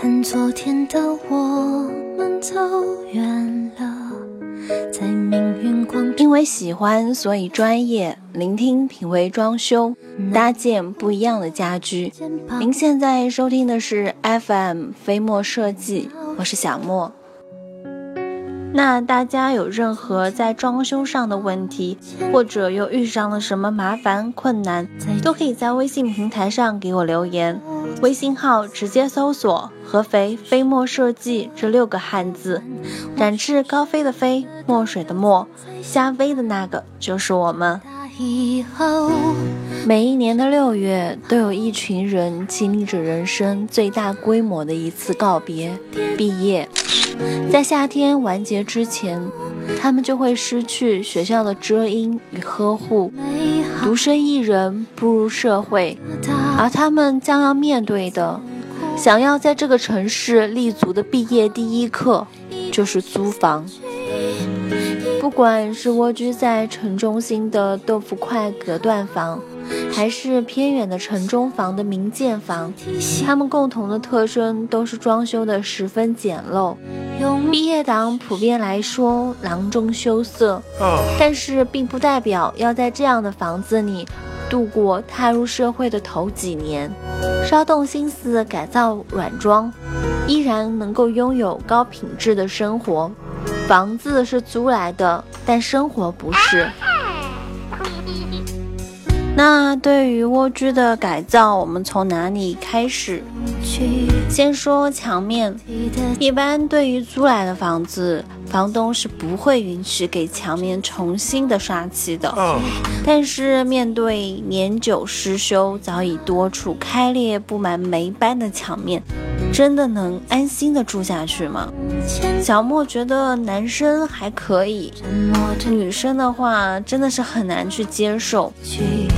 看昨天的我们走远了，在命运广因为喜欢，所以专业。聆听品味装修，搭建不一样的家居。您现在收听的是 FM 飞墨设计，我是小莫。那大家有任何在装修上的问题，或者又遇上了什么麻烦困难，都可以在微信平台上给我留言。微信号直接搜索“合肥飞墨设计”这六个汉字，展翅高飞的飞，墨水的墨，加微的那个就是我们。每一年的六月，都有一群人经历着人生最大规模的一次告别——毕业。在夏天完结之前，他们就会失去学校的遮阴与呵护，独身一人步入社会，而他们将要面对的，想要在这个城市立足的毕业第一课，就是租房。不管是蜗居在城中心的豆腐块隔断房。还是偏远的城中房的民建房，它们共同的特征都是装修的十分简陋。毕业党普遍来说囊中羞涩，但是并不代表要在这样的房子里度过踏入社会的头几年。稍动心思改造软装，依然能够拥有高品质的生活。房子是租来的，但生活不是。那对于蜗居的改造，我们从哪里开始？先说墙面，一般对于租来的房子，房东是不会允许给墙面重新的刷漆的。但是面对年久失修、早已多处开裂布满霉斑的墙面，真的能安心的住下去吗？小莫觉得男生还可以，女生的话真的是很难去接受。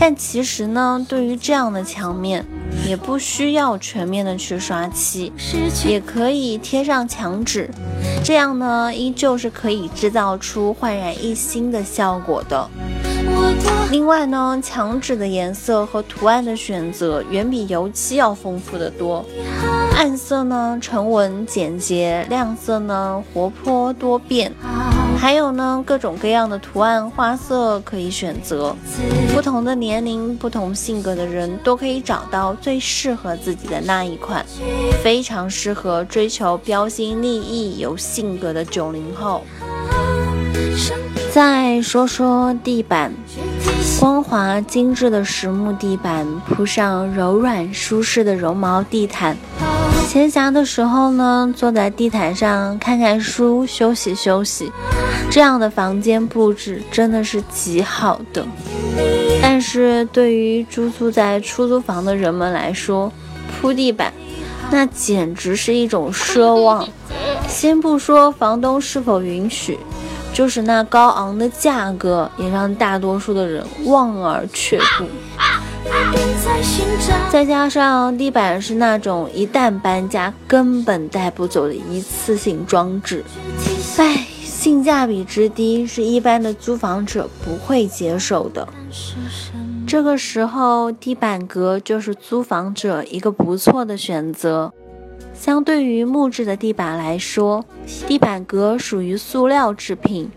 但其实呢，对于这样的墙面，也不需要全面的去刷漆，也可以贴上墙纸，这样呢，依旧是可以制造出焕然一新的效果的。另外呢，墙纸的颜色和图案的选择远比油漆要丰富的多。暗色呢沉稳简洁，亮色呢活泼多变，还有呢各种各样的图案花色可以选择。不同的年龄、不同性格的人都可以找到最适合自己的那一款，非常适合追求标新立异、有性格的九零后。再说说地板，光滑精致的实木地板铺上柔软舒适的绒毛地毯。闲暇的时候呢，坐在地毯上看看书，休息休息，这样的房间布置真的是极好的。但是对于租住在出租房的人们来说，铺地板那简直是一种奢望。先不说房东是否允许。就是那高昂的价格，也让大多数的人望而却步。再加上地板是那种一旦搬家根本带不走的一次性装置，唉，性价比之低是一般的租房者不会接受的。这个时候，地板革就是租房者一个不错的选择。相对于木质的地板来说，地板革属于塑料制品，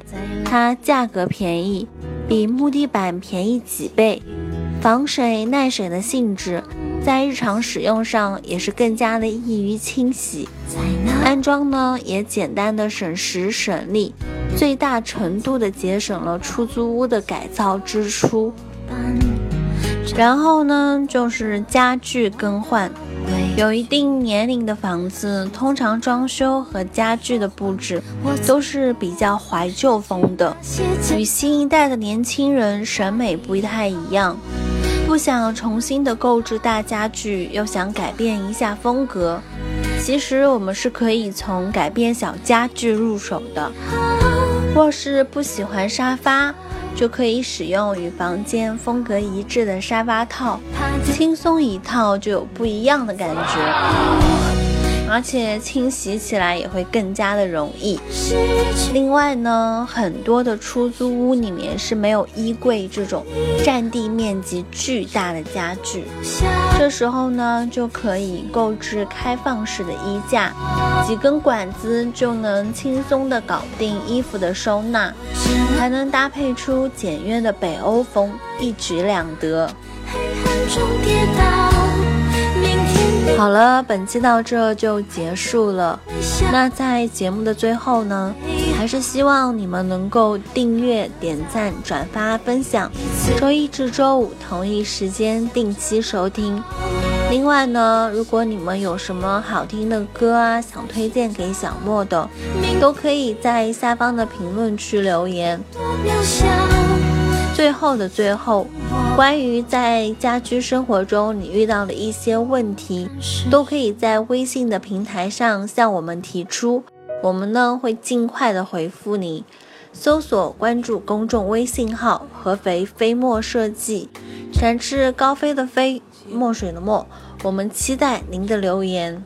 它价格便宜，比木地板便宜几倍。防水耐水的性质，在日常使用上也是更加的易于清洗。安装呢也简单的省时省力，最大程度的节省了出租屋的改造支出。然后呢就是家具更换。有一定年龄的房子，通常装修和家具的布置都是比较怀旧风的，与新一代的年轻人审美不太一样。不想重新的购置大家具，又想改变一下风格，其实我们是可以从改变小家具入手的。或是不喜欢沙发。就可以使用与房间风格一致的沙发套，轻松一套就有不一样的感觉。而且清洗起来也会更加的容易。另外呢，很多的出租屋里面是没有衣柜这种占地面积巨大的家具，这时候呢就可以购置开放式的衣架，几根管子就能轻松的搞定衣服的收纳，还能搭配出简约的北欧风，一举两得。好了，本期到这就结束了。那在节目的最后呢，还是希望你们能够订阅、点赞、转发、分享，周一至周五同一时间定期收听。另外呢，如果你们有什么好听的歌啊，想推荐给小莫的，都可以在下方的评论区留言。最后的最后。关于在家居生活中你遇到的一些问题，都可以在微信的平台上向我们提出，我们呢会尽快的回复你。搜索关注公众微信号“合肥飞墨设计”，展翅高飞的飞，墨水的墨，我们期待您的留言。